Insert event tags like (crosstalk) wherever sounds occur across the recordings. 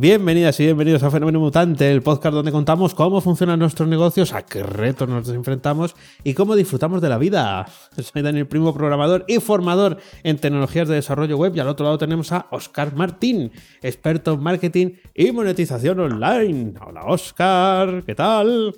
Bienvenidas y bienvenidos a Fenómeno Mutante, el podcast donde contamos cómo funcionan nuestros negocios, a qué retos nos enfrentamos y cómo disfrutamos de la vida. Soy Daniel Primo, programador y formador en tecnologías de desarrollo web y al otro lado tenemos a Oscar Martín, experto en marketing y monetización online. Hola Oscar, ¿qué tal?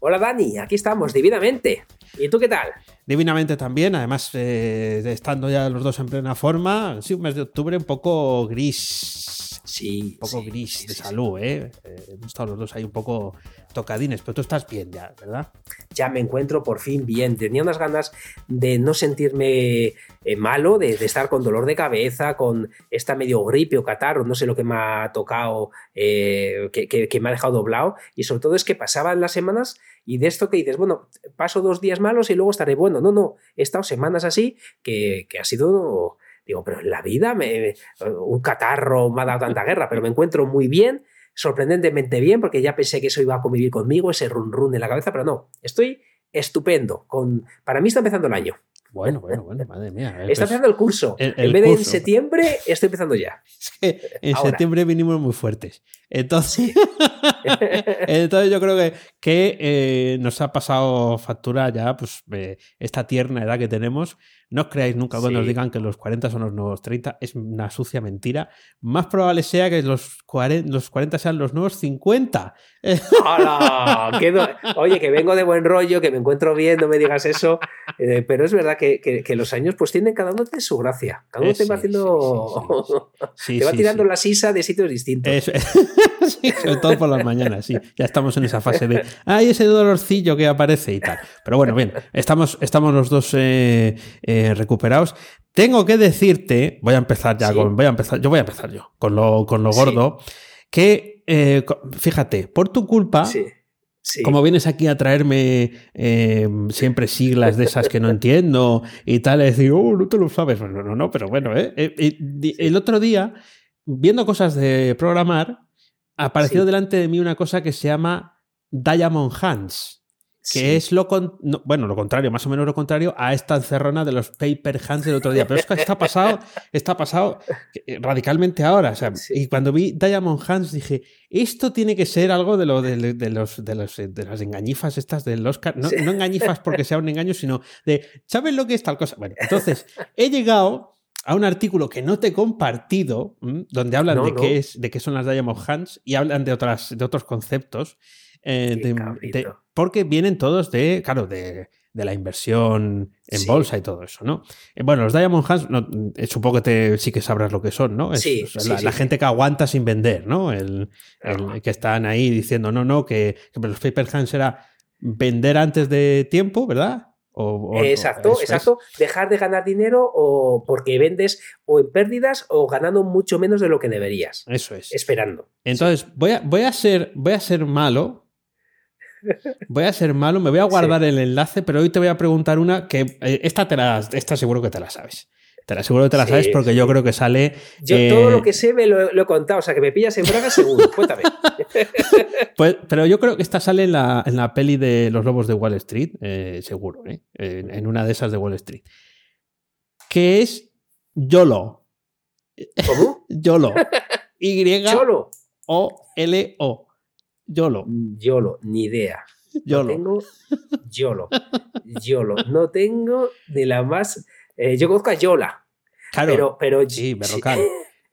Hola Dani, aquí estamos, divinamente. ¿Y tú qué tal? Divinamente también, además eh, estando ya los dos en plena forma, sí, un mes de octubre un poco gris Sí. Un poco gris de salud, ¿eh? ¿eh? Hemos estado los dos ahí un poco tocadines, pero tú estás bien ya, ¿verdad? Ya me encuentro por fin bien. Tenía unas ganas de no sentirme eh, malo, de, estar con dolor de cabeza, con esta medio gripe o catarro, no sé lo que me ha tocado, eh, que, me ha dejado doblado. Y sobre todo es que pasaban las semanas y de esto que dices, bueno, paso dos días malos y luego estaré bueno. No, no, he estado semanas así que, que ha sido Digo, pero en la vida me, un catarro me ha dado tanta guerra, pero me encuentro muy bien, sorprendentemente bien, porque ya pensé que eso iba a convivir conmigo, ese run run en la cabeza, pero no, estoy estupendo. Con, para mí está empezando el año. Bueno, bueno, bueno, madre mía. Está pues empezando el curso. en vez de en septiembre, estoy empezando ya. (laughs) Es que en septiembre vinimos muy fuertes. Entonces, (laughs) entonces yo creo que, que eh, nos ha pasado factura ya, pues, eh, esta tierna edad que tenemos no os creáis nunca cuando os digan que los 40 son los nuevos 30, es una sucia mentira. Más probable sea que los 40, los 40 sean los nuevos 50. (laughs) ¡Hala! Oye, que vengo de buen rollo, que me encuentro bien, no me digas eso. Eh, pero es verdad que, los años pues tienen cada uno de su gracia. Cada uno te va haciendo. (laughs) te va tirando la sisa de sitios distintos. (laughs) sobre todo por las mañanas, sí. Ya estamos en esa fase de. ¡Ay, ese dolorcillo que aparece y tal! Pero bueno, bien, estamos, estamos los dos. Eh, eh, eh, recuperados. Tengo que decirte, voy a empezar ya con, voy a empezar, yo voy a empezar yo, con lo, con lo gordo, que eh, fíjate, por tu culpa, Como vienes aquí a traerme eh, siempre siglas de esas que no (laughs) entiendo y tal, es decir, oh, no te lo sabes. No, no, no, pero bueno, el otro día, viendo cosas de programar, apareció delante de mí una cosa que se llama Diamond Hands que es lo bueno, lo contrario, más o menos lo contrario a esta encerrona de los paper hands del otro día. Pero es que está pasado, está pasado radicalmente ahora. Y cuando vi Diamond Hands dije, esto tiene que ser algo de lo de, los, de, los, de las engañifas estas del Oscar. No, no engañifas porque sea un engaño, sino de, ¿sabes lo que es tal cosa? Bueno, entonces he llegado a un artículo que no te he compartido, donde hablan de, Qué es, de qué son las Diamond Hands y hablan de, otras, de otros conceptos. Eh, porque vienen todos de, claro, de, la inversión en bolsa y todo eso, ¿no? Eh, bueno, los Diamond Hands, eh, supongo que te, sí que sabrás lo que son, ¿no? sí, la, gente que aguanta sin vender, ¿no? El, que están ahí diciendo, no, no, que, los paper hands era vender antes de tiempo, ¿verdad? exacto, exacto. Dejar de ganar dinero o porque vendes o en pérdidas o ganando mucho menos de lo que deberías. Eso es. Esperando. Entonces, voy, a, voy, a ser, voy a ser malo Voy a ser malo, me voy a guardar el enlace, pero hoy te voy a preguntar una que eh, esta te la, esta seguro que te la sabes. Te la aseguro que te la sabes porque yo creo que sale. Yo todo lo eh, que sé me lo, he contado, o sea que me pillas en braga seguro. Cuéntame. (laughs) pues, pero yo creo que esta sale en la, en la peli de Los Lobos de Wall Street, eh, seguro, en, una de esas de Wall Street. Que es YOLO. ¿Cómo? (laughs) YOLO. (laughs) Y-O-L-O. YOLO. YOLO, ni idea. YOLO. No tengo YOLO. YOLO. No tengo de la más. Eh, yo conozco a Yola. Claro. Pero, pero, sí, Berrocal. (laughs)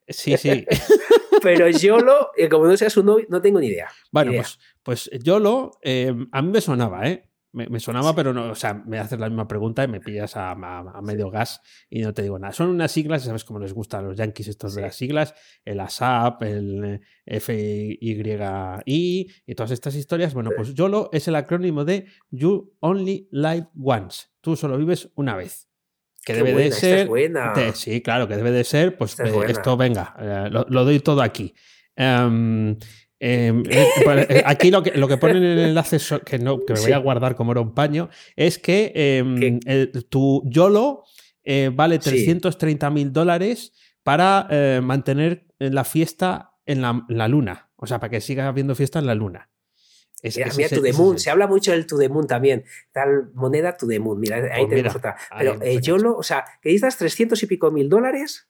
Sí, sí. (laughs) pero YOLO, eh, como no sea su novio, no tengo ni idea. Bueno, pues, pues YOLO, eh, a mí me sonaba, ¿eh? Me, sonaba, pero no, o sea, me haces la misma pregunta y me pillas a, medio gas y no te digo nada. Son unas siglas, sabes cómo les gustan a los yankees estos de las siglas, el ASAP, el FYI y todas estas historias. Bueno, pues YOLO es el acrónimo de You Only Live Once. Tú solo vives una vez. Que debe de ser. sí, claro, que debe de ser, pues eh, esto venga, eh, lo, doy todo aquí. Em, eh, eh, aquí lo que, lo que ponen en el enlace que, no, que me voy a guardar como era un paño es que em, tu YOLO eh, vale 330 mil dólares para mantener la fiesta en la, luna. O sea, para que siga habiendo fiesta en la luna. Es, mira, To the Moon, se habla mucho del To the Moon también. Tal moneda To the Moon, mira, ahí pues tenemos otra. Pero YOLO, o sea, que necesitas 300 y pico mil dólares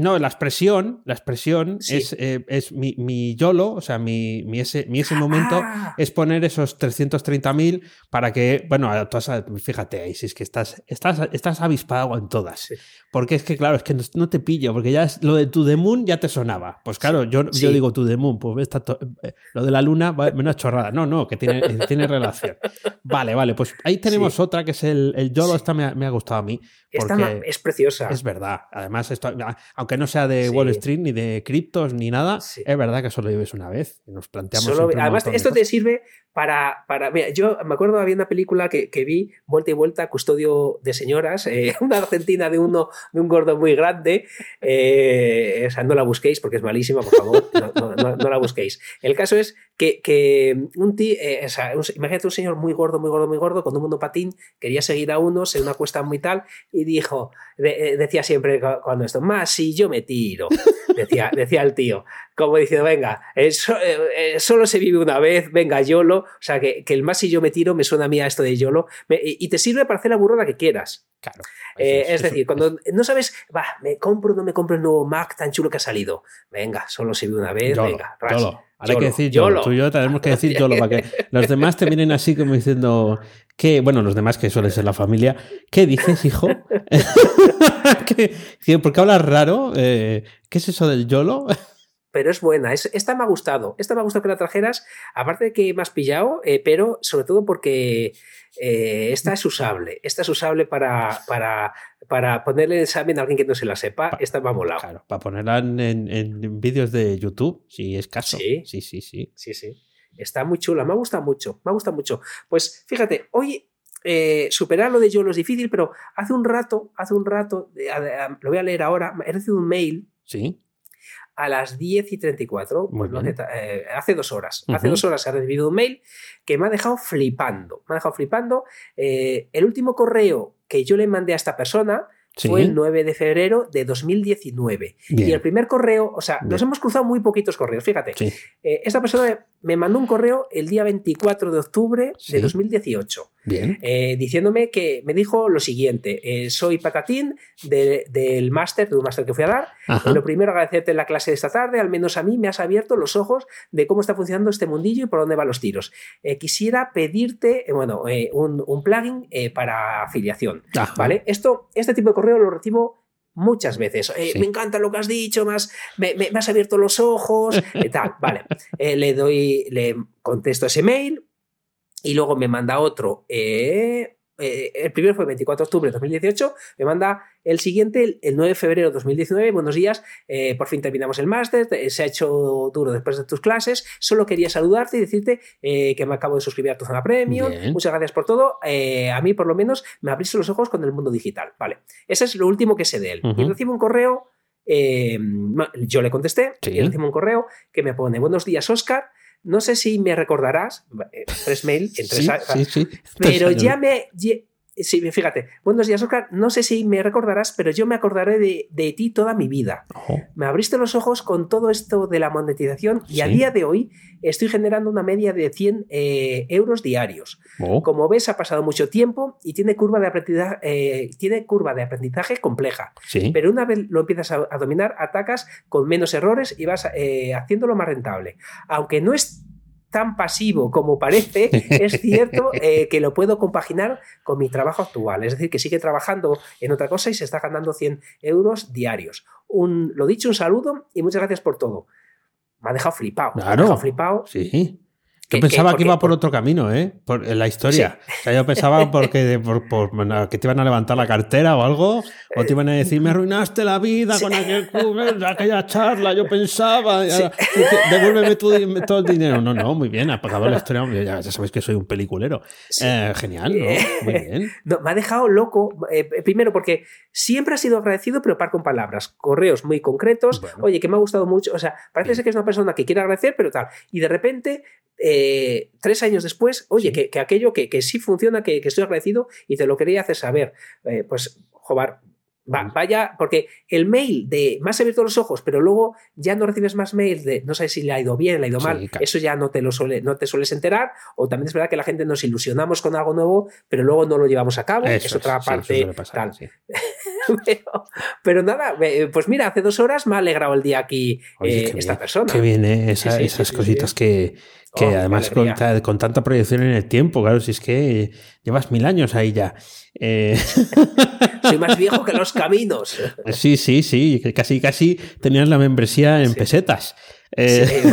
no, la expresión, la expresión es, eh, es mi, mi, YOLO, o sea, mi, mi ese, mi ese momento ah. es poner esos 330.000 para que, bueno, fíjate ahí, si es que estás, estás, estás avispado en todas. Porque es que, claro, es que no, te pillo, porque ya es, lo de To The Moon ya te sonaba. Pues claro, yo, yo digo To The Moon, pues está eh, lo de la luna, menos chorrada. No, no, que tiene, (laughs) tiene relación. Vale, vale, pues ahí tenemos otra que es el, el YOLO, esta me ha, me ha gustado a mí. Esta es preciosa. Es verdad. Además, esto, aunque no sea de Wall Street ni de criptos ni nada, es verdad que solo vives una vez. Nos planteamos. además, esto te sirve para. para mira, yo me acuerdo, había una película que, que vi, vuelta y vuelta, Custodio de Señoras, eh, (laughs) una argentina de uno de un gordo muy grande. Eh, o sea, no la busquéis porque es malísima, por favor. No, la busquéis. El caso es que, que un tío, eh, o sea, imagínate un señor muy gordo, muy gordo, muy gordo, con un mundo patín, quería seguir a unos en una cuesta muy tal, y dijo, decía siempre cuando esto, más si yo me tiro, decía, (laughs) decía el tío, como diciendo, venga, solo se vive una vez, venga, YOLO, o sea, que, que el más si yo me tiro me suena a mí a esto de YOLO, y te sirve para hacer la burrada que quieras. Claro. Eh, es, decir, cuando no sabes, va, me compro o no me compro el nuevo Mac tan chulo que ha salido. Venga, solo se ve una vez, venga. Ahora hay que decir YOLO. Tú y yo tenemos que decir (laughs) YOLO para que los demás te miren así como diciendo que, bueno, los demás que suelen ser la familia, ¿qué dices, hijo? (laughs) ¿Por qué hablas raro? Eh, ¿Qué es eso del YOLO? pero es buena. esta me ha gustado. Esta me ha gustado que la trajeras, aparte de que me has pillado, eh, pero sobre todo porque eh, esta es usable. Esta es usable para, para, para ponerle el examen a alguien que no se la sepa. esta me ha molado. Claro, para ponerla en, vídeos de YouTube, si es caso. Sí, sí, sí. Sí, sí. sí. Está muy chula, me ha gustado mucho, me ha gustado mucho. Pues fíjate, hoy eh, superar lo de yo lo es difícil, pero hace un rato, hace un rato, lo voy a leer ahora, he recibido un mail. Sí a las 10 y 34, pues eh, hace, dos horas. Hace dos horas he recibido un mail que me ha dejado flipando. Me ha dejado flipando. Eh, el último correo que yo le mandé a esta persona fue el 9 de febrero de 2019. Y el primer correo, o sea, nos hemos cruzado muy poquitos correos, fíjate. Eh, esta persona me mandó un correo el día 24 de octubre de 2018. Bien. Eh, diciéndome que me dijo lo siguiente: eh, soy patatín del máster, de un máster que fui a dar. lo primero, agradecerte la clase de esta tarde. Al menos a mí me has abierto los ojos de cómo está funcionando este mundillo y por dónde van los tiros. quisiera pedirte, bueno, un, plugin para afiliación. ¿Vale? Esto, este tipo de correo lo recibo muchas veces. Eh, me encanta lo que has dicho, más, me, has abierto los ojos, (laughs) tal, vale. Eh, le doy, le contesto ese mail y luego me manda otro. Eh, eh, el primero fue el 24 de octubre de 2018, me manda el siguiente, el 9 de febrero de 2019, buenos días, eh, por fin terminamos el máster, se ha hecho duro después de tus clases, solo quería saludarte y decirte eh, que me acabo de suscribir a tu zona premium, muchas gracias por todo, a mí por lo menos me abriste los ojos con el mundo digital, vale, ese es lo último que sé de él, y recibo un correo, yo le contesté, y recibo un correo que me pone, buenos días Oscar, no sé si me recordarás, eh, tres mail, pero ya me, Sí, fíjate, buenos días, Oscar. No sé si me recordarás, pero yo me acordaré de, ti toda mi vida. Me abriste los ojos con todo esto de la monetización y a día de hoy estoy generando una media de 100 eh, euros diarios. Oh. Como ves, ha pasado mucho tiempo y tiene curva de aprendizaje, eh, tiene curva de aprendizaje compleja. Pero una vez lo empiezas a, dominar, atacas con menos errores y vas eh, haciéndolo más rentable. Aunque no es tan pasivo como parece, es cierto (laughs) eh, que lo puedo compaginar con mi trabajo actual. Es decir, que sigue trabajando en otra cosa y se está ganando 100 euros diarios. Un, lo dicho, un saludo y muchas gracias por todo. Me ha dejado flipado. Claro. Me ha dejado flipado. Sí. Yo pensaba que, iba por, otro camino, ¿eh? Por la historia. O sea, yo pensaba (laughs) porque por, que te iban a levantar la cartera o algo, o te iban a decir, me arruinaste la vida con aquel, aquella charla, yo pensaba, devuélveme todo el dinero. No, no, muy bien, ha pagado la historia. Ya, sabéis que soy un peliculero. Eh, genial, ¿no? Muy bien. (laughs) me ha dejado loco, eh, primero porque siempre ha sido agradecido, pero par con palabras, correos muy concretos, oye, que me ha gustado mucho, o sea, parece ser que es una persona que quiere agradecer, pero tal. Y de repente eh, tres años después, oye, que, aquello que, sí funciona, que, estoy agradecido y te lo quería hacer saber. Eh, pues, joder, vaya, porque el mail de más abierto los ojos, pero luego ya no recibes más mails de no sabes si le ha ido bien, le ha ido mal, eso ya no te lo suele, no te sueles enterar, o también es verdad que la gente nos ilusionamos con algo nuevo, pero luego no lo llevamos a cabo, es otra parte tal. (laughs) pero, nada, pues mira, hace dos horas me ha alegrado el día aquí eh, esta persona. Que viene esas cositas que que oh, además con, tanta proyección en el tiempo, claro, si es que llevas mil años ahí ya. Eh, (laughs) Soy más viejo que los caminos. (laughs) Sí, sí, sí, casi, casi tenías la membresía en pesetas. Eh, (laughs)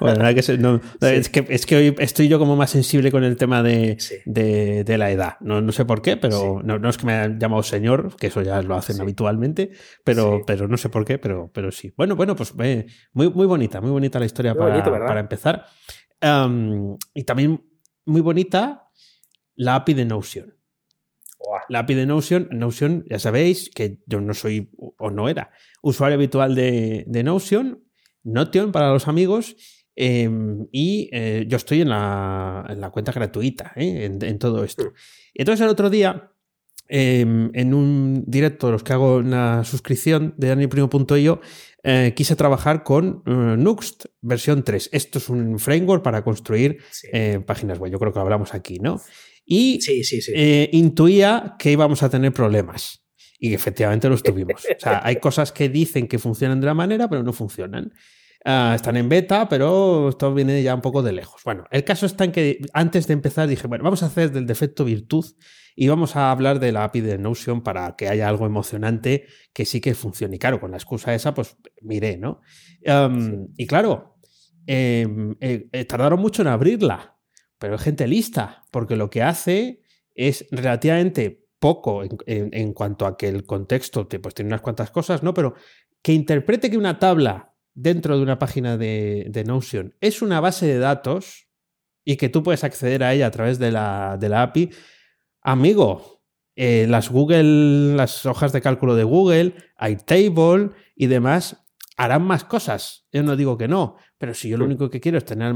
bueno, es, que, es que hoy estoy yo como más sensible con el tema de, la edad. No, no, sé por qué, pero no, es que me hayan llamado señor, que eso ya lo hacen habitualmente, pero, pero no sé por qué, pero, pero sí. Bueno, bueno, pues muy, muy bonita, muy bonita la historia para, para, empezar. y también muy bonita la API de Notion. La API de Notion, Notion, ya sabéis que yo no soy o no era usuario habitual de, de Notion, Notion para los amigos. Em, y eh, yo estoy en la, cuenta gratuita ¿eh? en, todo esto. Y entonces el otro día, em, en un directo de los que hago una suscripción de danielprimo.io, eh, quise trabajar con Nuxt versión 3. Esto es un framework para construir páginas web. Yo creo que hablamos aquí, ¿no? Y intuía que íbamos a tener problemas. Y efectivamente los tuvimos. O sea, hay cosas que dicen que funcionan de la manera, pero no funcionan. Ah, están en beta, pero esto viene ya un poco de lejos. Bueno, el caso está en que antes de empezar dije, bueno, vamos a hacer del defecto virtud y vamos a hablar de la API de Notion para que haya algo emocionante que sí que funcione. Y claro, con la excusa esa, pues miré, ¿no? Y claro, em, eh, eh, tardaron mucho en abrirla, pero hay gente lista, porque lo que hace es relativamente poco en, cuanto a que el contexto pues, tiene unas cuantas cosas, ¿no? Pero que interprete que una tabla dentro de una página de, Notion es una base de datos y que tú puedes acceder a ella a través de la, de la API, amigo, eh, las Google, las hojas de cálculo de Google, Airtable y demás harán más cosas. Yo no digo que no, pero si yo lo único que quiero es tener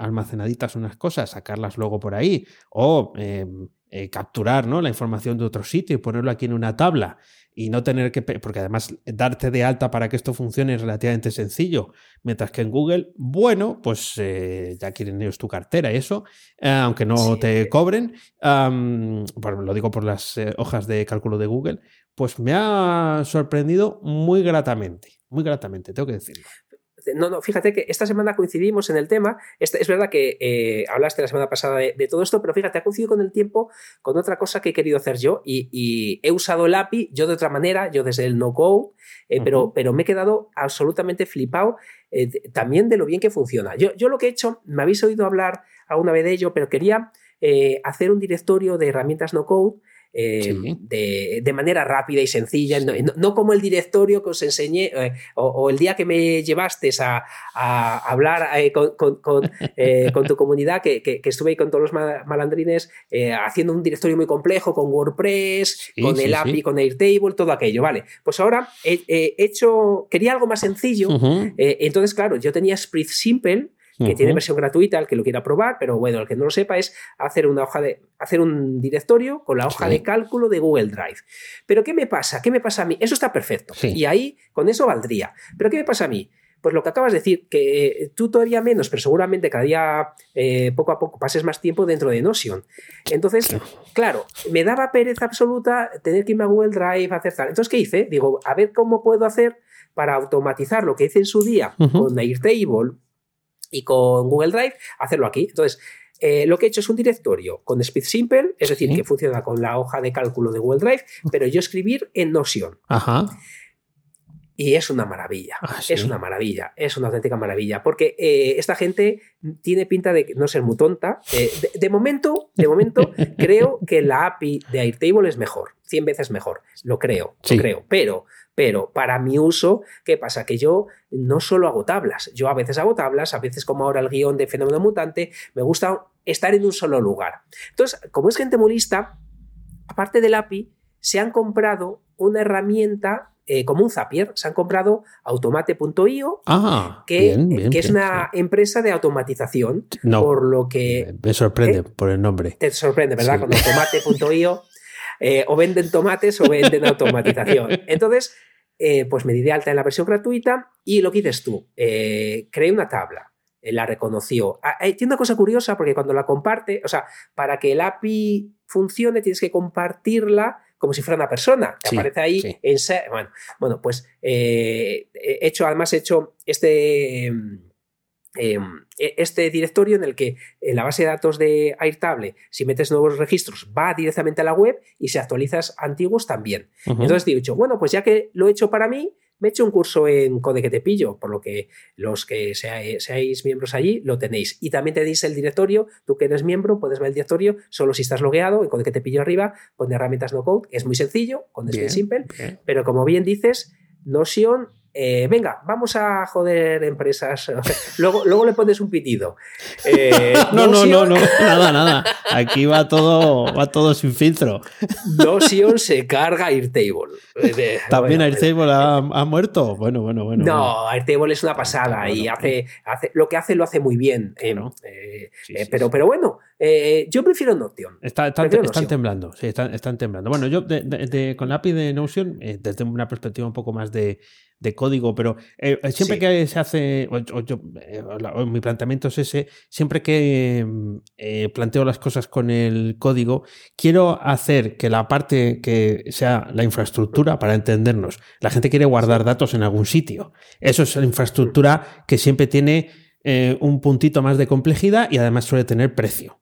almacenaditas unas cosas, sacarlas luego por ahí, o em, eh, capturar ¿no? la información de otro sitio y ponerlo aquí en una tabla y no tener que, porque además darte de alta para que esto funcione es relativamente sencillo, mientras que en Google, bueno, pues eh, ya quieren ellos tu cartera y eso, eh, aunque no te cobren, lo digo por las hojas de cálculo de Google, pues me ha sorprendido muy gratamente, muy gratamente, tengo que decirlo. No, no, fíjate que esta semana coincidimos en el tema. Este, es verdad que eh, hablaste la semana pasada de, todo esto, pero fíjate, ha coincidido con el tiempo con otra cosa que he querido hacer yo y, he usado el API, yo de otra manera, yo desde el no-go, eh, pero, pero me he quedado absolutamente flipado eh, también de lo bien que funciona. Yo, yo lo que he hecho, me habéis oído hablar alguna vez de ello, pero quería hacer un directorio de herramientas no-code eh, de, manera rápida y sencilla, no, como el directorio que os enseñé eh, o, el día que me llevaste a, hablar eh, con, tu comunidad, que, estuve ahí con todos los malandrines haciendo un directorio muy complejo con WordPress, con el API, con Airtable, todo aquello, ¿vale? Pues ahora he, hecho, quería algo más sencillo, entonces claro, yo tenía Spritz Simple, que tiene versión gratuita, el que lo quiera probar, pero bueno, el que no lo sepa es hacer una hoja de hacer un directorio con la hoja de cálculo de Google Drive. Pero ¿qué me pasa? ¿Qué me pasa a mí? Eso está perfecto. Y ahí con eso valdría. Pero ¿qué me pasa a mí? Pues lo que acabas de decir, que eh, tú todavía menos, pero seguramente cada día eh, poco a poco pases más tiempo dentro de Notion. Entonces, claro, me daba pereza absoluta tener que irme a Google Drive, hacer tal. Entonces, ¿qué hice? Digo, a ver cómo puedo hacer para automatizar lo que hice en su día con Airtable y con Google Drive, hacerlo aquí. Entonces, eh, lo que he hecho es un directorio con Speed Simple, es decir, que funciona con la hoja de cálculo de Google Drive, pero yo escribir en Notion. Ajá. Y es una maravilla, Ah, es una maravilla, es una auténtica maravilla, porque eh, esta gente tiene pinta de no ser muy tonta. Eh, de, de momento, de momento, (laughs) creo que la API de Airtable es mejor, 100 veces mejor, lo creo, Sí. lo creo, pero, pero para mi uso, ¿qué pasa? Que yo no solo hago tablas, yo a veces hago tablas, a veces como ahora el guion de Fenómeno Mutante, me gusta estar en un solo lugar. Entonces, como es gente muy lista, aparte del API, se han comprado una herramienta eh, como un Zapier, se han comprado automate.io, Ah, que, bien, bien, que es bien, una empresa de automatización. No, por lo que me sorprende ¿Eh? por el nombre. te sorprende, ¿verdad? Sí. Con automate.io (laughs) eh, o venden tomates o venden automatización. (laughs) Entonces, eh, pues me di de alta en la versión gratuita y lo que dices tú, eh, creé una tabla, la reconoció. Ah, tiene una cosa curiosa porque cuando la comparte, o sea, para que el API funcione tienes que compartirla como si fuera una persona, que Sí, aparece ahí sí. en bueno, bueno, pues eh, he hecho, además he hecho este... em, em, este directorio en el que en la base de datos de Airtable, si metes nuevos registros, va directamente a la web y si actualizas antiguos también. Ujú. Entonces he dicho, bueno, pues ya que lo he hecho para mí, me he hecho un curso en Code que te pillo, por lo que los que sea- seáis miembros allí lo tenéis. Y también tenéis el directorio, tú que eres miembro, puedes ver el directorio, solo si estás logueado, en Code que te pillo arriba, pone herramientas no code, es muy sencillo, con Bien, Spell Simple, bien. pero como bien dices, Notion, eh, venga, vamos a joder empresas. (laughs) luego, luego le pones un pitido. Eh, (laughs) No, no, no, no, nada, nada. Aquí va todo, va todo sin filtro. Notion se carga Airtable. Eh, (laughs) También bueno, Airtable ha, ha muerto. Bueno, bueno, bueno. bueno. No, Airtable es una pasada Bueno, y hace, hace, lo que hace lo hace muy bien. Claro. eh, Sí, sí, pero, sí. pero bueno, yo prefiero Notion. Está- están, Prefiero están Notion. temblando, sí, están, están temblando. Bueno, yo de- de- de- con la API de Notion, desde una perspectiva un poco más de, de código, pero eh, eh, siempre Sí. que se hace, o, o yo, eh, o mi planteamiento es ese, siempre que mm, eh, planteo las cosas con el código, quiero hacer que la parte que sea la infraestructura, para entendernos, la gente quiere guardar datos en algún sitio. Eso es la infraestructura que siempre tiene eh, un puntito más de complejidad y además suele tener precio.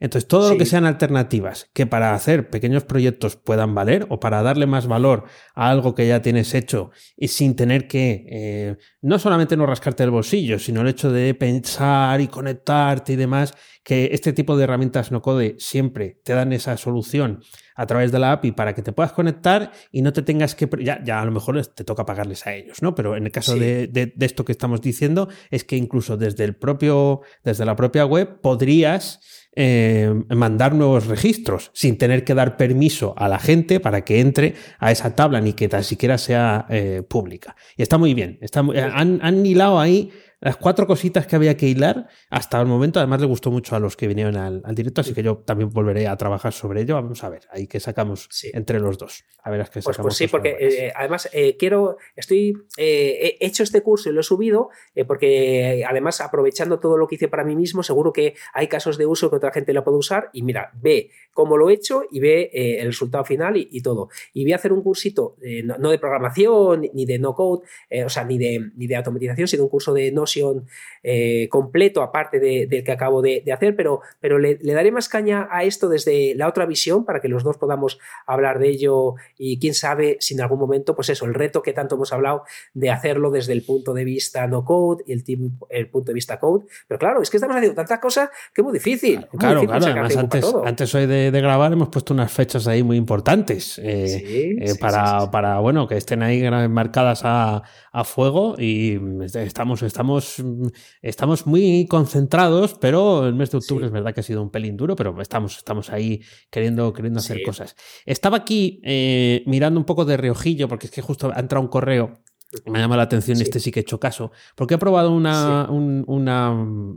Entonces, todo lo que sean alternativas que para hacer pequeños proyectos puedan valer o para darle más valor a algo que ya tienes hecho y sin tener que eh, no solamente no rascarte el bolsillo, sino el hecho de pensar y conectarte y demás, que este tipo de herramientas no code siempre te dan esa solución a través de la API para que te puedas conectar y no te tengas que... Ya, ya a lo mejor te toca pagarles a ellos, ¿no? Pero en el caso Sí. de, de- de esto que estamos diciendo es que incluso desde el propio, desde la propia web podrías eh, mandar nuevos registros sin tener que dar permiso a la gente para que entre a esa tabla ni que tan siquiera sea eh, pública. Y está muy bien. Está muy- han, han hilado ahí las cuatro cositas que había que hilar hasta el momento. Además, le gustó mucho a los que vinieron al, al directo, así que yo también volveré a trabajar sobre ello. Vamos a ver, ahí que sacamos Sí. entre los dos. A ver, es que Pues, sacamos pues sí, porque buenas. eh, además eh, quiero, estoy, eh, he hecho este curso y lo he subido porque además aprovechando todo lo que hice para mí mismo, seguro que hay casos de uso que otra gente lo puede usar y mira, ve cómo lo he hecho y ve el resultado final y, y todo. Y voy a hacer un cursito, no, no de programación ni de no code, o sea, ni de, ni de automatización, sino un curso de Notion eh, completo aparte de- del que acabo de, de hacer, pero, pero le, le daré más caña a esto desde la otra visión para que los dos podamos hablar de ello y quién sabe si en algún momento, pues eso, el reto que tanto hemos hablado de hacerlo desde el punto de vista no code y el, tim- el punto de vista code. Pero claro, es que estamos haciendo tantas cosas que es muy difícil. muy Claro, difícil claro. Además, antes, antes hoy de, de grabar hemos puesto unas fechas ahí muy importantes. eh, Sí, eh, sí, para, sí, para, bueno, que estén ahí marcadas a, a fuego y mm, estamos, estamos, estamos muy concentrados, pero el mes de octubre Sí. es verdad que ha sido un pelín duro, pero estamos, estamos ahí queriendo, queriendo hacer Sí. cosas. Estaba aquí eh, mirando un poco de reojillo, porque es que justo ha entrado un correo me llama la atención, Sí. este sí que he hecho caso, porque he probado una, Sí. un- una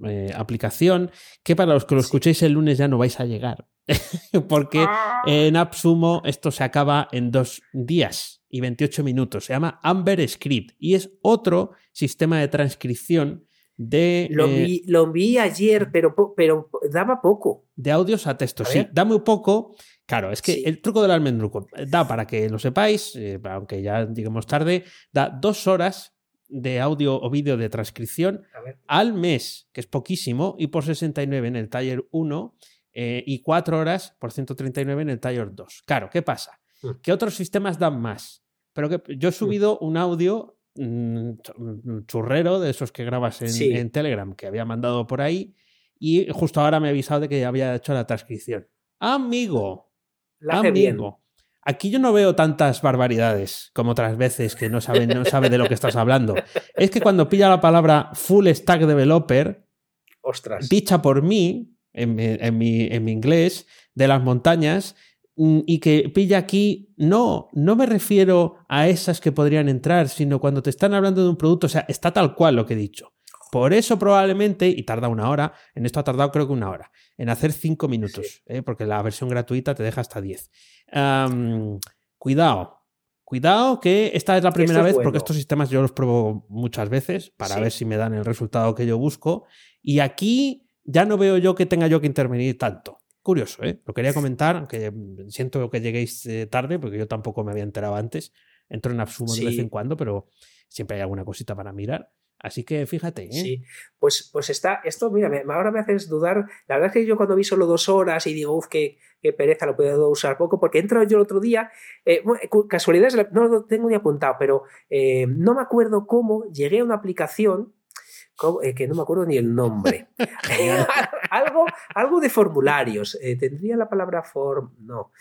eh, aplicación que para los que lo Sí. escuchéis el lunes ya no vais a llegar, (laughs) porque Ah. en AppSumo esto se acaba en dos días y 28 minutos. Se llama Amber Script y es otro sistema de transcripción de, Lo, eh, vi, lo vi ayer, pero, pero daba poco. de audios a texto. A Sí, da muy poco. Claro, es que Sí. el truco del almendruco da para que lo sepáis, eh, aunque ya lleguemos tarde, da dos horas de audio o vídeo de transcripción al mes, que es poquísimo, y por 69 en el Taller 1 eh, y 4 horas por 139 en el Taller 2. Claro, ¿qué pasa? Mm. Que otros sistemas dan más. Pero que yo he subido un audio mm, churrero de esos que grabas en, Telegram que había mandado por ahí y justo ahora me ha avisado de que ya había hecho la transcripción. Amigo, amigo. Aquí yo no veo tantas barbaridades como otras veces que no sabe, no sabe de lo que estás hablando. Es que cuando pilla la palabra full stack developer, Ostras. dicha por mí, en mi, en mi inglés, de las montañas, mm, y que pilla aquí, no, no me refiero a esas que podrían entrar, sino cuando te están hablando de un producto, o sea, está tal cual lo que he dicho. Por eso probablemente, y tarda una hora, en esto ha tardado creo que una hora, en hacer cinco minutos, ¿eh? porque la versión gratuita te deja hasta diez. cuidado, cuidado que esta es la primera vez, porque estos sistemas yo los pruebo muchas veces para ver si me dan el resultado que yo busco, y aquí ya no veo yo que tenga yo que intervenir tanto. Curioso, ¿eh? Lo quería (laughs) comentar, aunque siento que lleguéis eh, tarde, porque yo tampoco me había enterado antes. Entro en Absumo de vez en cuando, pero siempre hay alguna cosita para mirar. Así que fíjate. ¿eh? Sí, pues, pues está, esto, mira, ahora me haces dudar. La verdad es que yo cuando vi solo dos horas y digo, uff, qué, pereza, lo puedo usar poco, porque entro yo el otro día, eh, casualidades, no lo tengo ni apuntado, pero eh, no me acuerdo cómo llegué a una aplicación eh, que no me acuerdo ni el nombre. (laughs) (laughs) algo, algo de formularios. ¿Tendría la palabra form? No.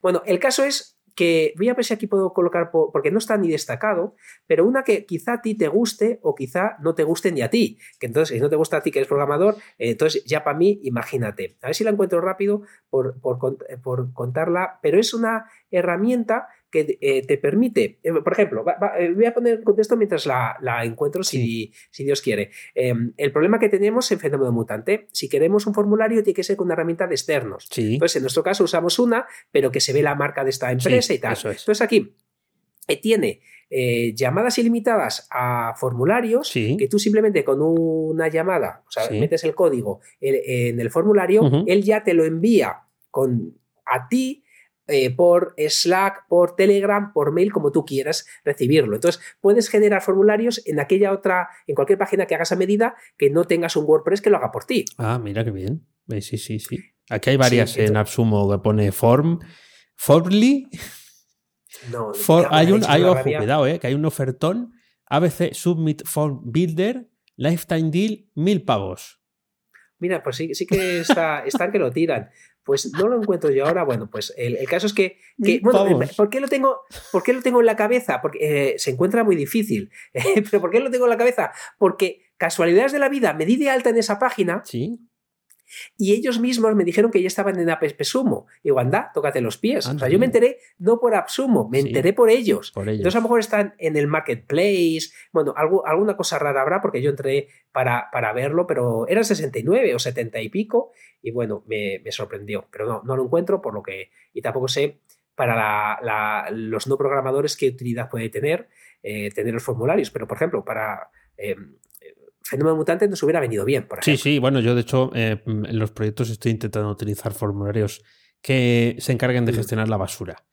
Bueno, el caso es que voy a ver si aquí puedo colocar, porque no está ni destacado, pero una que quizá a ti te guste o quizá no te guste ni a ti. Que entonces, si no te gusta a ti que eres programador, eh, entonces ya para mí, imagínate. A ver si la encuentro rápido por, por, por contarla, pero es una herramienta que eh, te permite, eh, por ejemplo, eh, voy a poner contexto mientras la, encuentro si, si, Dios quiere. Em, el problema que tenemos en fenómeno mutante, si queremos un formulario, tiene que ser con una herramienta de externos. Entonces, en nuestro caso usamos una, pero que se ve la marca de esta empresa y tal. Entonces, aquí tiene llamadas ilimitadas a formularios que tú simplemente con una llamada, o sea, metes el código en, el formulario, él ya te lo envía con, a ti eh, por Slack, por Telegram, por mail, como tú quieras recibirlo. Entonces, puedes generar formularios en aquella otra, en cualquier página que hagas a medida que no tengas un WordPress que lo haga por ti. Ah, mira qué bien. Sí, sí, sí. Aquí hay varias en Absumo que pone Form, Formly. No, (laughs) hay un, hay, ojo, cuidado, eh, que hay un ofertón. ABC Submit Form Builder, Lifetime Deal, mil pavos. Mira, pues sí, sí que está, (laughs) están que lo tiran. Pues no lo encuentro yo ahora. Bueno, pues el, caso es que, bueno, ¿por qué, lo tengo, ¿por qué lo tengo en la cabeza? Porque eh, se encuentra muy difícil. (laughs) Pero ¿por qué lo tengo en la cabeza? Porque casualidades de la vida, me di de alta en esa página. Sí. Y ellos mismos me dijeron que ya estaban en Apsumo. Digo, anda, tócate los pies. o sea, yo me enteré no por Absumo, me enteré por ellos. Entonces a lo mejor están en el marketplace. Bueno, algo, alguna cosa rara habrá porque yo entré para, para verlo, pero eran 69 o 70 y pico. Y bueno, me, sorprendió. Pero no, no lo encuentro, por lo que. Y tampoco sé para los no programadores qué utilidad puede tener eh, tener los formularios. Pero, por ejemplo, para. Em, fenómeno mutante nos hubiera venido bien. Por sí, sí, bueno, yo de hecho eh, en los proyectos estoy intentando utilizar formularios que se encarguen de mm. gestionar la basura.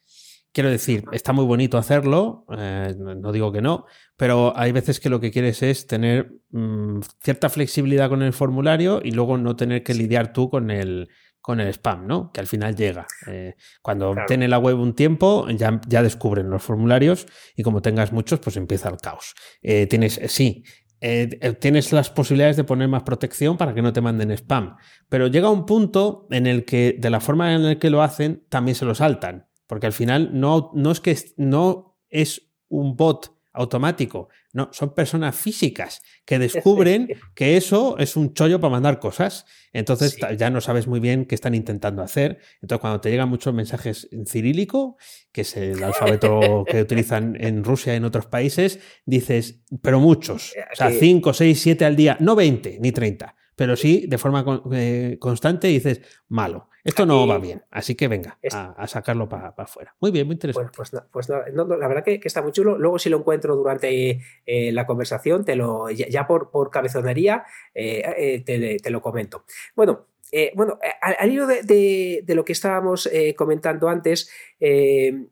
Quiero decir, está muy bonito hacerlo, eh, no digo que no, pero hay veces que lo que quieres es tener mm, cierta flexibilidad con el formulario y luego no tener que lidiar tú con el, con el spam, ¿no? Que al final llega. Eh, cuando tiene la web un tiempo, ya, ya, descubren los formularios y como tengas muchos, pues empieza el caos. tienes, sí, eh, eh, tienes las posibilidades de poner más protección para que no te manden spam. Pero llega un punto en el que, de la forma en la que lo hacen, también se lo saltan. Porque al final no, no es que no es un bot automático. No, son personas físicas que (laughs) descubren que eso es un chollo para mandar cosas. Entonces ya no sabes muy bien qué están intentando hacer. Entonces cuando te llegan muchos mensajes en cirílico, que es el alfabeto (laughs) que utilizan en Rusia y en otros países, dices, pero muchos. O sea, 5, 6, 7 al día, no 20 ni 30 pero sí de forma eh, constante dices, malo, esto no va bien, así que venga, a, sacarlo para afuera. Muy bien, muy interesante. pues, pues la verdad que, está muy chulo. Luego si lo encuentro durante eh, la conversación, te lo, ya, por, por cabezonería, eh, te, lo comento. Bueno, bueno, al, hilo de, lo que estábamos comentando antes, eh,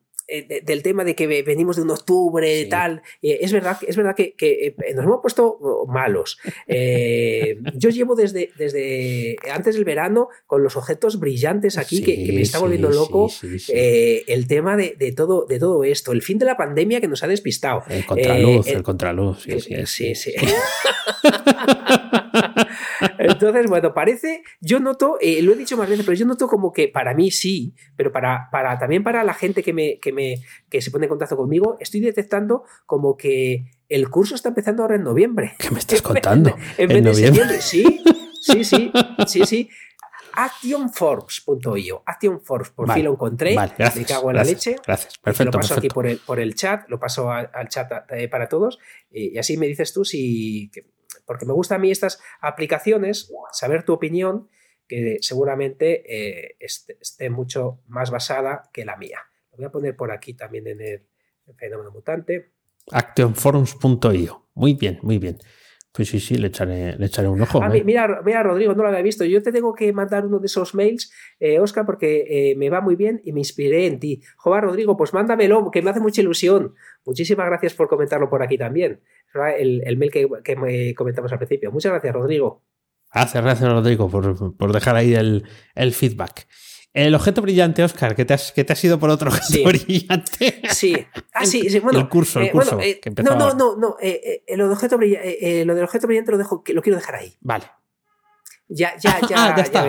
del tema de que venimos de un octubre y tal. es verdad, es verdad que, que, nos hemos puesto malos. (laughs) yo llevo desde, desde antes del verano con los objetos brillantes aquí que, me está volviendo loco el tema de, de, todo, de todo esto. El fin de la pandemia que nos ha despistado. El contraluz, el, contraluz. Sí, sí. (laughs) (laughs) Entonces, bueno, parece, yo noto, eh, lo he dicho más veces, pero yo noto como que para mí sí, pero para, para también para la gente que me, que me que se pone en contacto conmigo, estoy detectando como que el curso está empezando ahora en noviembre. ¿Qué me estás (laughs) contando? en, vez de septiembre, sí, sí, sí, sí, sí. Actionforms.io. Actionforms, por fin lo encontré. Vale, gracias, me cago en la leche. Gracias, perfecto. Lo paso aquí por el, por el chat, lo paso al chat eh, para todos. Y así me dices tú si porque me gustan a mí estas aplicaciones, saber tu opinión, que seguramente eh, esté, mucho más basada que la mía. Lo voy a poner por aquí también en el, fenómeno mutante. Actionforums.io. Muy bien, muy bien. Pues sí, sí, le echaré, le echaré un ojo. Ah, mira, mira, Rodrigo, no lo había visto. Yo te tengo que mandar uno de esos mails, eh, Oscar, porque eh, me va muy bien y me inspiré en ti. Joder, Rodrigo, pues mándamelo, que me hace mucha ilusión. Muchísimas gracias por comentarlo por aquí también. El, mail que, comentamos al principio. Muchas gracias, Rodrigo. Gracias, gracias, Rodrigo, por, dejar ahí el, feedback. El objeto brillante, Oscar, que te has, que te has ido por otro objeto brillante. Sí. (laughs) Ah, sí, sí. Bueno, el curso, el eh, curso. Eh, no, no, no, no, eh, lo, del objeto brillante, lo del objeto brillante lo, dejo, lo quiero dejar ahí. Vale. Ya, ya, (laughs) ya. ah, ya está.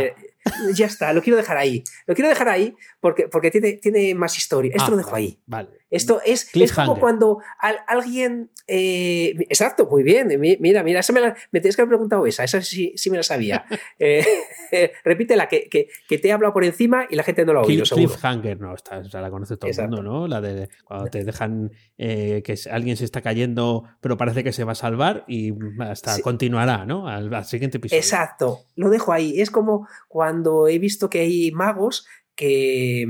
Ya, está, lo quiero dejar ahí. Lo quiero dejar ahí porque, porque tiene, tiene más historia. Esto ah, lo dejo ahí. Vale. Esto es, es como cuando alguien. Eh, exacto, muy bien. Mira, mira, esa me, la, me tienes que haber preguntado esa. Esa sí, sí me la sabía. (laughs) eh, (laughs) repítela, que, que, que, te he hablado por encima y la gente no lo ha oído. Cliffhanger, no, esta, o sea, la conoce todo el mundo, ¿no? La de cuando te dejan eh, que alguien se está cayendo, pero parece que se va a salvar y hasta continuará, ¿no? Al, al siguiente episodio. Exacto, lo dejo ahí. Es como cuando he visto que hay magos que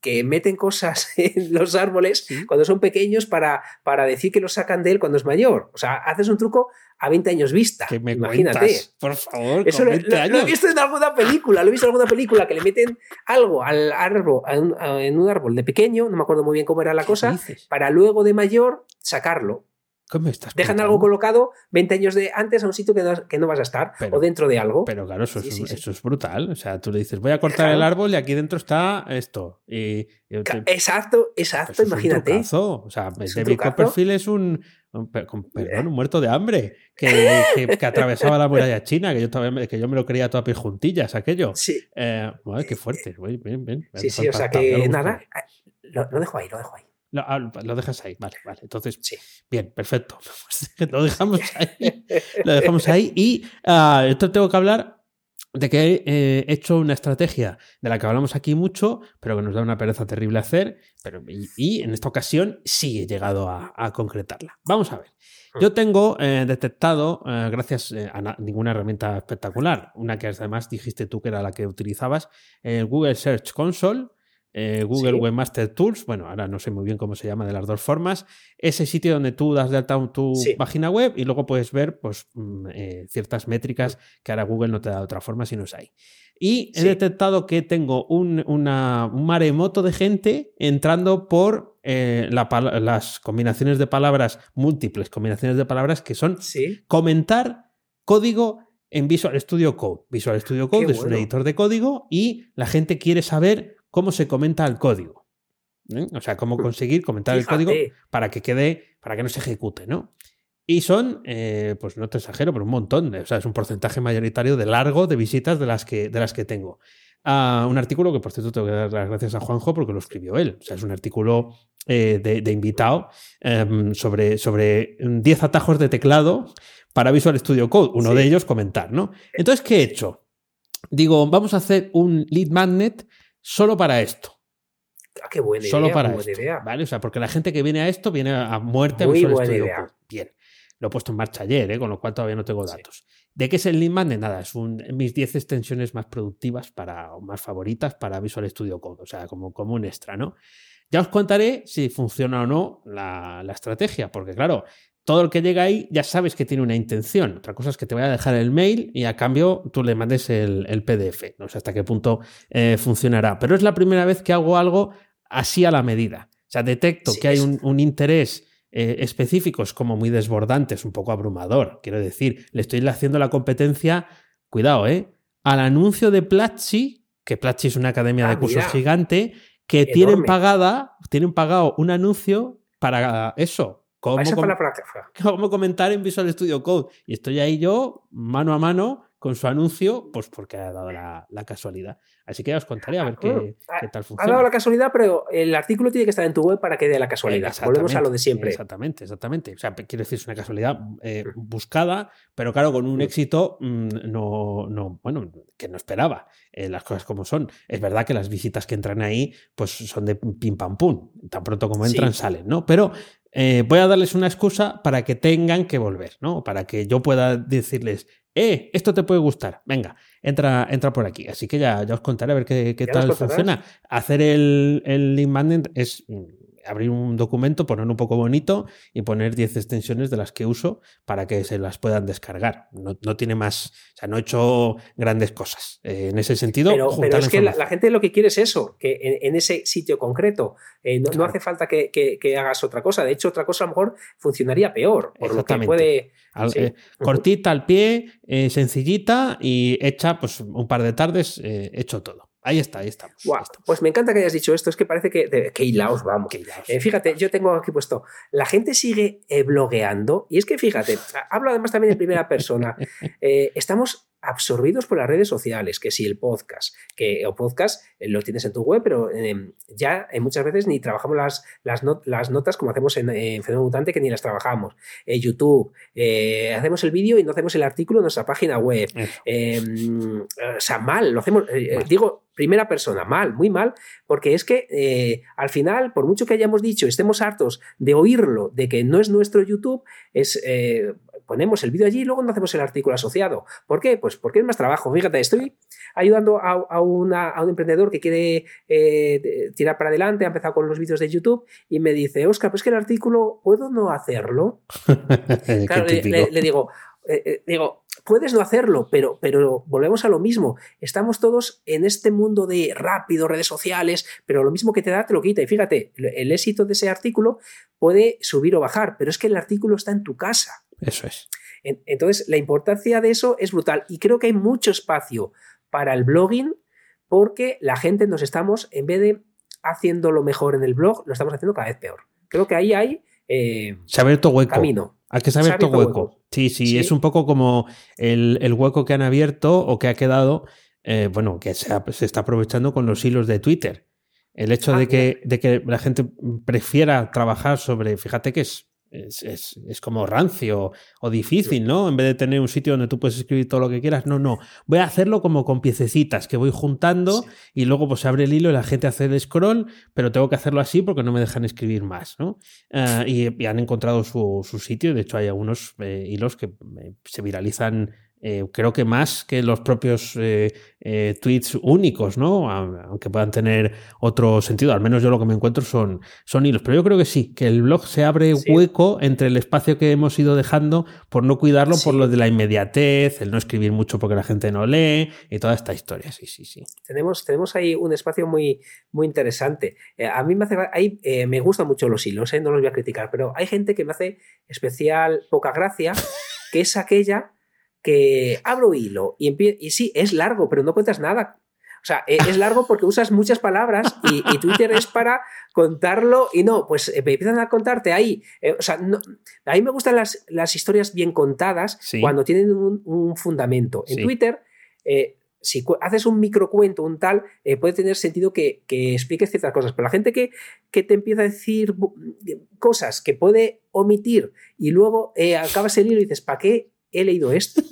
que meten cosas (laughs) en los árboles cuando son pequeños para, para decir que los sacan de él cuando es mayor. O sea, haces un truco a 20 años vista. me Imagínate. por favor. Eso lo, he visto en alguna película. Lo he visto en alguna película que le meten algo al árbol, en un árbol de pequeño, no me acuerdo muy bien cómo era la cosa, para luego de mayor sacarlo. ¿Cómo estás Dejan algo colocado 20 años de antes a un sitio que no, que no vas a estar o dentro de algo. Pero claro, eso, es, eso es brutal. O sea, tú le dices, voy a cortar el árbol y aquí dentro está esto. Y, Exacto, exacto, imagínate. o sea, David Copperfield es un, perdón, un muerto de hambre que, que, (laughs) atravesaba la muralla china, que yo, que yo me lo creía toda pies juntillas, aquello. Sí. Eh, qué fuerte. Bien, bien. Sí, sí, o sea que nada, lo, lo dejo ahí, lo dejo ahí. Ah, lo, dejas ahí, vale, vale. Entonces, sí. bien, perfecto. (laughs) lo dejamos ahí. (laughs) lo dejamos ahí. Y uh, esto tengo que hablar de que he hecho una estrategia de la que hablamos aquí mucho, pero que nos da una pereza terrible hacer. Pero, y, en esta ocasión sí he llegado a, concretarla. Vamos a ver. Hmm. Yo tengo eh, detectado, eh, gracias eh, a ninguna herramienta espectacular, una que además dijiste tú que era la que utilizabas, el Google Search Console, eh, Google Webmaster Tools, bueno, ahora no sé muy bien cómo se llama de las dos formas, ese sitio donde tú das de alta tu página web y luego puedes ver pues, mm, eh, ciertas métricas que ahora Google no te da de otra forma si no es ahí. Y he detectado que tengo un, maremoto de gente entrando por eh, las combinaciones de palabras, múltiples combinaciones de palabras que son comentar código en Visual Studio Code. Visual Studio Code es un editor de código y la gente quiere saber cómo se comenta el código. ¿eh? O sea, cómo conseguir comentar el código para que quede, para que no se ejecute, ¿no? Y son, eh, pues no te exagero, pero un montón. o sea, es un porcentaje mayoritario de largo de visitas de las que, de las que tengo. Ah, un artículo que, por cierto, tengo que dar las gracias a Juanjo porque lo escribió él. O sea, es un artículo eh, de, invitado em, sobre, sobre 10 atajos de teclado para Visual Studio Code. Uno de ellos comentar, ¿no? Entonces, ¿qué he hecho? Digo, vamos a hacer un lead magnet solo para esto. Ah, qué buena solo idea, para buena esto, idea. ¿vale? O sea, porque la gente que viene a esto viene a muerte Muy buena idea. Bien. Lo he puesto en marcha ayer, ¿eh? con lo cual todavía no tengo datos. ¿De qué es el Lean De Nada, es un, mis 10 extensiones más productivas para, o más favoritas para Visual Studio Code, o sea, como, como un extra, ¿no? Ya os contaré si funciona o no la, la estrategia, porque claro, todo el que llega ahí ya sabes que tiene una intención. Otra cosa es que te voy a dejar el mail y a cambio tú le mandes el, PDF. No sé hasta qué punto eh, funcionará. Pero es la primera vez que hago algo así a la medida. O sea, detecto Sí, que hay un, un interés eh, específico, es como muy desbordante, es un poco abrumador. Quiero decir, le estoy haciendo la competencia, cuidado, ¿eh? Al anuncio de Platzi, que Platzi es una academia Ah, de cursos mira. gigante, que tienen Enorme. pagada, tienen pagado un anuncio para eso. ¿Cómo, Esa fue com- la práctica. cómo comentar en Visual Studio Code? Y estoy ahí yo, mano a mano, con su anuncio, pues porque ha dado la, la casualidad. Así que ya os contaré a ver qué, ha- qué tal Ha funciona. dado la casualidad, pero el artículo tiene que estar en tu web para que dé la casualidad. Volvemos a lo de siempre. Exactamente, exactamente. O sea, quiero decir, es una casualidad eh, buscada, pero claro, con un Mm. éxito mm, no, no, bueno, que no esperaba. eh, las cosas como son. Es verdad que las visitas que entran ahí, pues son de pim pam pum. Tan pronto como Sí. entran, salen, ¿no? Pero eh, voy a darles una excusa para que tengan que volver, ¿no? Para que yo pueda decirles, eh, esto te puede gustar. Venga, entra, entra por aquí. Así que ya, ya os contaré a ver qué, qué tal funciona. Hacer el, el link es mm, abrir un documento, poner un poco bonito y poner 10 extensiones de las que uso para que se las puedan descargar. No, no tiene más, o sea, no he hecho grandes cosas. Eh, en ese sentido, Pero, es que la, gente lo que quiere es eso, que en, en ese sitio concreto eh, no, hace falta que, que- que hagas otra cosa. De hecho, otra cosa a lo mejor funcionaría peor, por lo que puede. Al- sí. eh, cortita al pie, sencillita y hecha pues un par de tardes, hecho todo. Ahí está, ahí estamos. ahí Guau, estamos. pues me encanta que hayas dicho esto, es que parece que. de- que hilaos vamos. Hilaos. Eh, fíjate, yo tengo aquí puesto, la gente sigue eh, blogueando y es que fíjate, hablo además también en primera persona, (laughs) eh, estamos absorbidos por las redes sociales, que si el podcast, que o podcast eh, lo tienes en tu web, pero eh, ya eh, muchas veces ni trabajamos las, las, not- las notas como hacemos en, en Fenómeno Mutante, que ni las trabajamos. Eh, YouTube, eh, hacemos el vídeo y no hacemos el artículo en nuestra página web. Eh, o sea, mal, lo hacemos, eh, eh, digo, primera persona, mal, muy mal, porque es que eh, al final, por mucho que hayamos dicho, estemos hartos de oírlo, de que no es nuestro YouTube, es eh, ponemos el vídeo allí y luego no hacemos el artículo asociado. ¿Por qué? Pues porque es más trabajo. Fíjate, estoy ayudando a, a una- a un emprendedor que quiere eh, tirar para adelante, ha empezado con los vídeos de YouTube y me dice, Oscar, pues que el artículo, ¿puedo no hacerlo? (laughs) Claro, le, típico. le- le digo, eh, eh, digo, puedes no hacerlo, pero, pero volvemos a lo mismo. Estamos todos en este mundo de rápido, redes sociales, pero lo mismo que te da, te lo quita. Y fíjate, el, éxito de ese artículo puede subir o bajar, pero es que el artículo está en tu casa. Eso es. En- Entonces, la importancia de eso es brutal. Y creo que hay mucho espacio para el blogging porque la gente nos estamos, en vez de haciendo lo mejor en el blog, lo estamos haciendo cada vez peor. Creo que ahí hay eh, Se ha abierto hueco. camino. Hay que Se ha abierto hueco. hueco. Sí, sí, Sí. es un poco como el, el hueco que han abierto o que ha quedado, eh, bueno, que se, ha- se está aprovechando con los hilos de Twitter. El hecho Ah, de, que, de que la gente prefiera trabajar sobre, fíjate que es, es, es- es como rancio o difícil, ¿no? En vez de tener un sitio donde tú puedes escribir todo lo que quieras, no, no. Voy a hacerlo como con piececitas que voy juntando Sí. y luego pues se abre el hilo y la gente hace el scroll, pero tengo que hacerlo así porque no me dejan escribir más, ¿no? Ah, y, y han encontrado su, su sitio. De hecho, hay algunos eh, hilos que eh, se viralizan, eh, creo que más que los propios eh, eh, tweets únicos, ¿no? Aunque puedan tener otro sentido. Al menos yo lo que me encuentro son, son hilos. Pero yo creo que sí, que el blog se abre Sí. hueco entre el espacio que hemos ido dejando por no cuidarlo, por lo de la inmediatez, el no escribir mucho porque la gente no lee y toda esta historia. Sí, sí, sí. Tenemos, tenemos ahí un espacio muy, muy interesante. A mí me hace, ahí, me gustan mucho los hilos, no los voy a criticar, pero hay gente que me hace especial poca gracia, que es aquella que abro hilo y, y sí, es largo, pero no cuentas nada. O sea, eh, es largo porque usas muchas palabras y, y Twitter es para contarlo y no, pues eh, me empiezan a contarte ahí. eh, o sea, no- a mí me gustan las, las historias bien contadas Sí. cuando tienen un, un fundamento. En Sí. Twitter, eh, si haces un microcuento, un tal, eh, puede tener sentido que, que expliques ciertas cosas, pero la gente que, que te empieza a decir cosas que puede omitir y luego acabas el hilo y dices, ¿para qué he leído esto?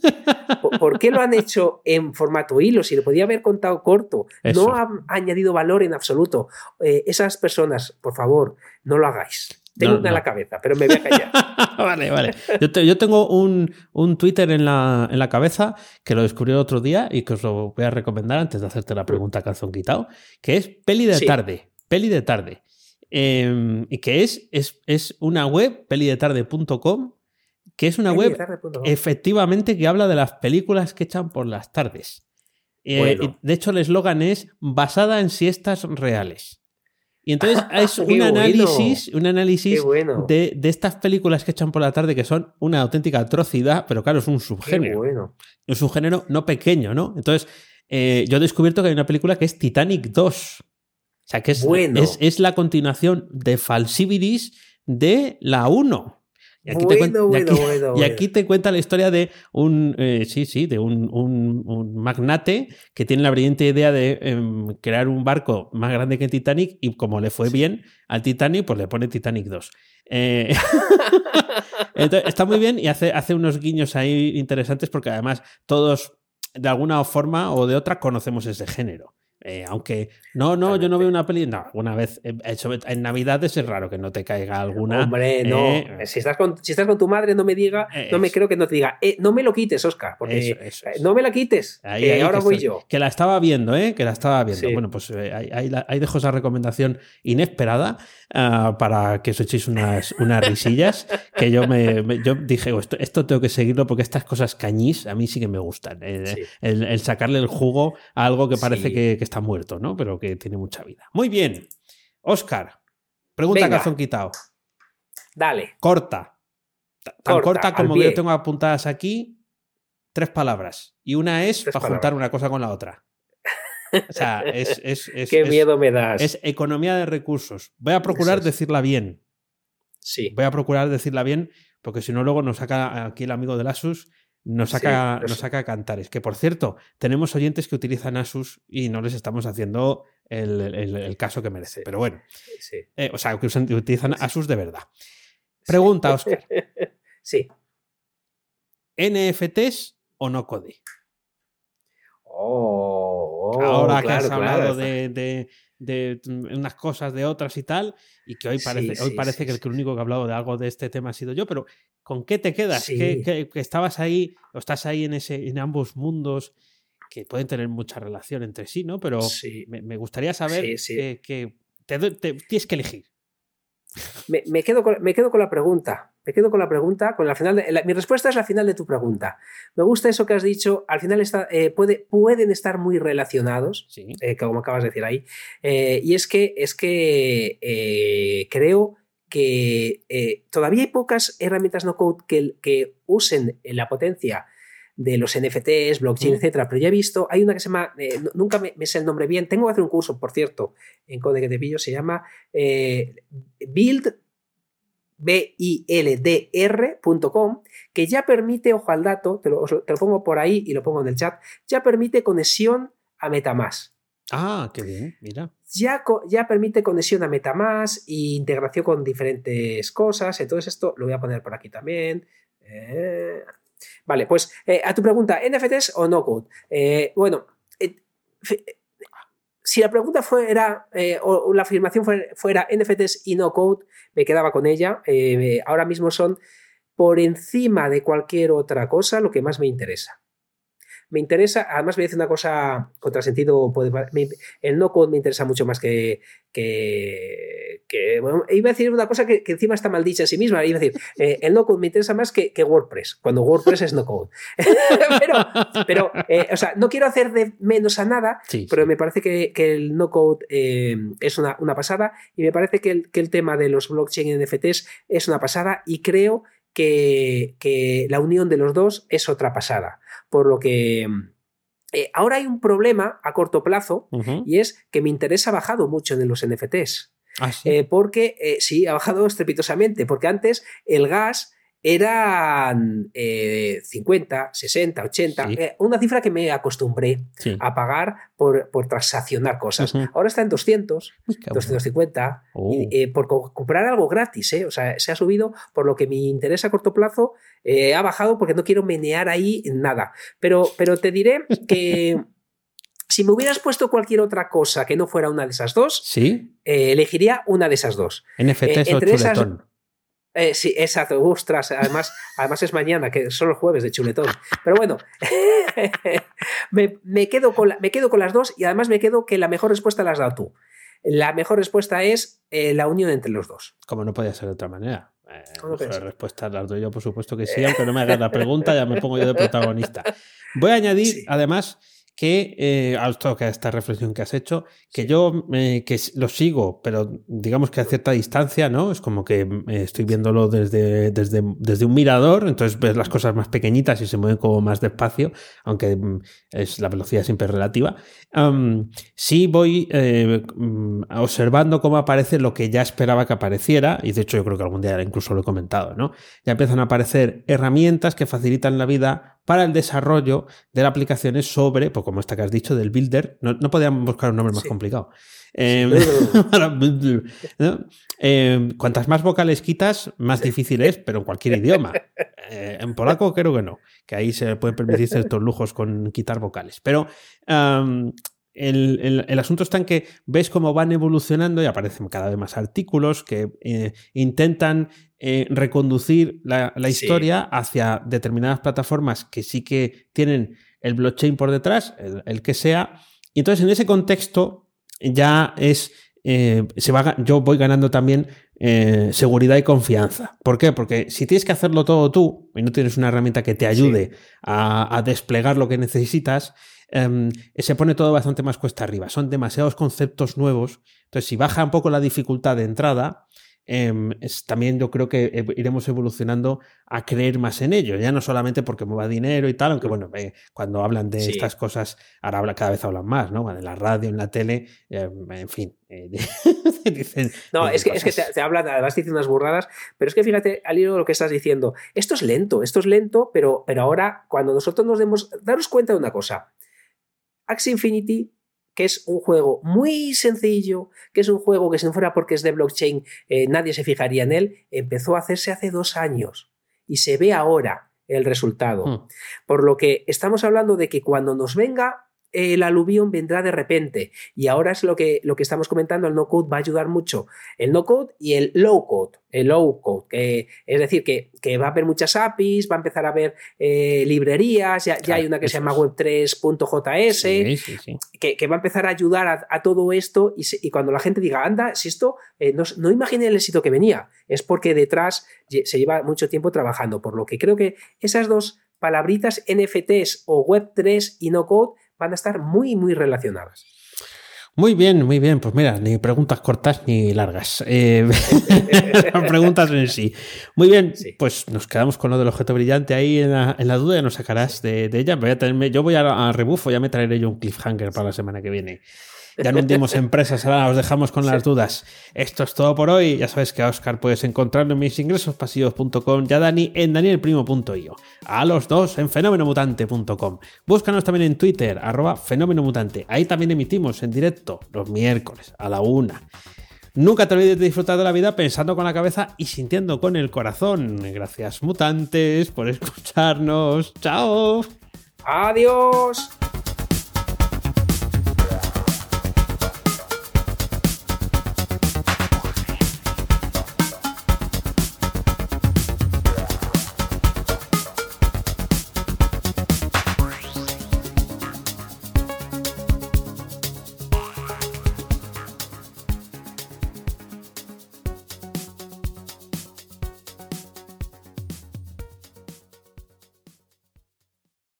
¿Por, qué lo han hecho en formato hilo? Si lo podía haber contado corto, Eso. no han añadido valor en absoluto. Eh, esas personas, por favor, no lo hagáis. Tengo No, una en la cabeza, pero me voy a callar. (laughs) vale, vale. Yo, te- yo tengo un, un Twitter en la, en la cabeza que lo descubrí el otro día y que os lo voy a recomendar antes de hacerte la pregunta calzón quitado, que es Peli de Sí. Tarde. Peli de Tarde. Eh, y que es, es, es una web, pelidetarde.com, que es una web efectivamente que habla de las películas que echan por las tardes. Eh, Bueno. de hecho, el eslogan es basada en siestas reales. Y entonces (laughs) es un análisis, un análisis de, de, estas películas que echan por la tarde que son una auténtica atrocidad, pero claro, es un subgénero. Es un género no pequeño, ¿no? Entonces, eh, yo he descubierto que hay una película que es Titanic 2. O sea, que es, es, es, la continuación de Falsibilis de la 1. Y aquí, te cuenta, y aquí, te cuenta la historia de un, eh, sí, sí, de un, un, magnate que tiene la brillante idea de em, crear un barco más grande que Titanic y como le fue bien al Titanic, pues le pone Titanic 2. Eh, (laughs) entonces, está muy bien y hace, hace unos guiños ahí interesantes porque además todos de alguna forma o de otra conocemos ese género. Eh, aunque, no, no, yo no veo una peli. No, una vez, hecho, en Navidades es raro que no te caiga alguna. Hombre, no. Eh, si, estás con, si estás con tu madre, no me diga, no me creo que no te diga, eh, no me lo quites, Oscar, porque no me la quites, ahí, ahora voy yo. Que la estaba viendo, ¿eh? Que la estaba viendo. Bueno, pues ahí, dejo esa recomendación inesperada ah, para que os echéis unas, unas risillas. que yo me, yo dije, oh, esto, esto, tengo que seguirlo porque estas cosas cañís a mí sí que me gustan. El, sacarle el jugo a algo que parece que, que está está muerto, ¿no? Pero que tiene mucha vida. Muy bien. Oscar, pregunta que calzón quitado. Dale. Corta. Tan corta, como yo tengo apuntadas aquí. Tres palabras. Y una es para juntar una cosa con la otra. O sea, es. (laughs) Qué miedo me das. Es economía de recursos. Voy a procurar decirla bien. Sí. Voy a procurar decirla bien, porque si no, luego nos saca aquí el amigo del Asus nos saca, nos saca cantares. Que por cierto, tenemos oyentes que utilizan Asus y no les estamos haciendo el, caso que merece. Pero bueno, eh, o sea, que utilizan Asus de verdad. Pregunta, Oscar. (laughs) sí. ¿NFTs o no code? Oh, Ahora que has hablado de, de unas cosas, de otras y tal, y que hoy parece, hoy parece que el único que ha hablado de algo de este tema ha sido yo, pero ¿con qué te quedas? Que, estabas ahí, o estás ahí en, ese, en ambos mundos que pueden tener mucha relación entre sí, ¿no? Pero me, gustaría saber que, tienes que elegir. Me, quedo con, me quedo con la pregunta. Me quedo con la pregunta. Con la final mi respuesta es la final de tu pregunta. Me gusta eso que has dicho. Al final está, eh, puede, pueden estar muy relacionados, eh, como acabas de decir ahí. Eh, y es que, es que creo que todavía hay pocas herramientas no code que, que usen la potencia de los NFTs, blockchain, etcétera, pero ya he visto, hay una que se llama, nunca me, sé el nombre bien, tengo que hacer un curso, por cierto, en Code que te pillo, se llama Build bildr.com, que ya permite, ojo al dato, te lo, te lo, pongo por ahí y lo pongo en el chat, ya permite conexión a Metamask. Ah, qué bien, mira. Ya, ya permite conexión a Metamask e integración con diferentes cosas. Entonces, esto lo voy a poner por aquí también. Eh, vale, pues eh, a tu pregunta, ¿NFTs o no code? Eh, bueno, si la pregunta fuera, eh, o la afirmación fuera, NFTs y no code, me quedaba con ella. Eh, ahora mismo son por encima de cualquier otra cosa lo que más me interesa me interesa, además voy a decir una cosa contrasentido, puede, el no code me interesa mucho más que, que, iba a decir una cosa que, encima está mal dicha en sí misma, iba a decir, eh, el no code me interesa más que, WordPress, cuando WordPress es no code. (laughs) pero, eh, o sea, no quiero hacer de menos a nada, pero me parece que, el no code eh, es una, pasada y me parece que el, que el tema de los blockchain y NFTs es una pasada y creo que, que, la unión de los dos es otra pasada. Por lo que eh, ahora hay un problema a corto plazo y es que mi interés ha bajado mucho en los NFTs. ¿Ah, eh, porque eh, sí, ha bajado (laughs) estrepitosamente, porque antes el gas eran 50, 60, 80, una cifra que me acostumbré a pagar por, por transaccionar cosas. Ahora está en 200, 250, eh, por comprar algo gratis, ¿eh? o sea, se ha subido por lo que mi interés a corto plazo eh, ha bajado porque no quiero menear ahí nada. Pero, pero te diré (laughs) que... Si me hubieras puesto cualquier otra cosa que no fuera una de esas dos, ¿Sí? elegiría una de esas dos. NFTs o chuletón. Eh, sí, exacto, ostras, además, (laughs) además es mañana, que son los jueves de chuletón. Pero bueno, (laughs) me, quedo con me quedo con las dos y además me quedo que la mejor respuesta la has dado tú. La mejor respuesta es eh, la unión entre los dos. Como no podía ser de otra manera. Eh, la respuesta la doy yo, por supuesto que sí, aunque no me hagas la pregunta, ya me pongo yo de (laughs) protagonista. Voy a añadir, además, que, eh, a esta reflexión que has hecho, que yo que lo sigo, pero digamos que a cierta distancia, ¿no? Es como que eh, estoy viéndolo desde, desde, desde, un mirador, entonces ves las cosas más pequeñitas y se mueven como más despacio, aunque mm, es la velocidad siempre relativa. sí voy eh, mm, observando cómo aparece lo que ya esperaba que apareciera, y de hecho yo creo que algún día incluso lo he comentado, ¿no? Ya empiezan a aparecer herramientas que facilitan la vida para el desarrollo de las aplicaciones sobre, pues como esta que has dicho, del builder. No, no podíamos buscar un nombre más complicado. Em, em, (laughs) cuantas más vocales quitas, más difícil es, pero en cualquier idioma. Eh, en polaco creo que no, que ahí se pueden permitir ciertos lujos con quitar vocales. Pero el, asunto está en que ves cómo van evolucionando y aparecen cada vez más artículos que eh, intentan eh, reconducir la, historia hacia determinadas plataformas que sí que tienen el blockchain por detrás, el, que sea. Y entonces en ese contexto ya es, eh, se va, yo voy ganando también seguridad y confianza. ¿Por qué? Porque si tienes que hacerlo todo tú y no tienes una herramienta que te ayude a, a desplegar lo que necesitas, Em, se pone todo bastante más cuesta arriba. Son demasiados conceptos nuevos. Entonces, si baja un poco la dificultad de entrada, em, también yo creo que iremos evolucionando a creer más en ello, ya no solamente porque mueva dinero y tal, aunque bueno, eh, cuando hablan de estas cosas, ahora habla, cada vez hablan más, ¿no? En la radio, en la tele, em, en fin. Eh, (laughs) dicen, no, es que, es que te, hablan, además dicen unas burradas, pero es que fíjate al hilo de lo que estás diciendo, esto es lento, esto es lento, pero, pero ahora cuando nosotros nos demos, daros cuenta de una cosa, Axie Infinity, que es un juego muy sencillo, que es un juego que si no fuera porque es de blockchain eh, nadie se fijaría en él, empezó a hacerse hace dos años y se ve ahora el resultado. Hmm. Por lo que estamos hablando de que cuando nos venga el aluvión vendrá de repente. Y ahora es lo que, lo que estamos comentando, el no-code va a ayudar mucho. El no-code y el low-code. El low-code, que, es decir, que, va a haber muchas APIs, va a empezar a haber eh, librerías, ya, hay una que se llama Web3.js, Que, va a empezar a ayudar a, todo esto y, cuando la gente diga, anda, si esto, eh, no, no imaginé el éxito que venía, es porque detrás se lleva mucho tiempo trabajando, por lo que creo que esas dos palabritas NFTs o Web3 y no-code van a estar muy, muy relacionadas. Muy bien, muy bien. Pues mira, ni preguntas cortas ni largas. Eh, (laughs) preguntas en sí. Muy bien, pues nos quedamos con lo del objeto brillante ahí en la, duda, ya nos sacarás de, ella. Voy a tenerme, yo voy a, a, rebufo, ya me traeré yo un cliffhanger para la semana que viene. Ya no hundimos (laughs) empresas, ahora os dejamos con las dudas. Esto es todo por hoy. Ya sabes que a Oscar puedes encontrarlo en mis ingresos pasivos.com y a Dani en danielprimo.io. A los dos en fenomenomutante.com. Búscanos también en Twitter, arroba fenomenomutante. Ahí también emitimos en directo los miércoles a la una. Nunca te olvides de disfrutar de la vida pensando con la cabeza y sintiendo con el corazón. Gracias mutantes por escucharnos. Chao. Adiós.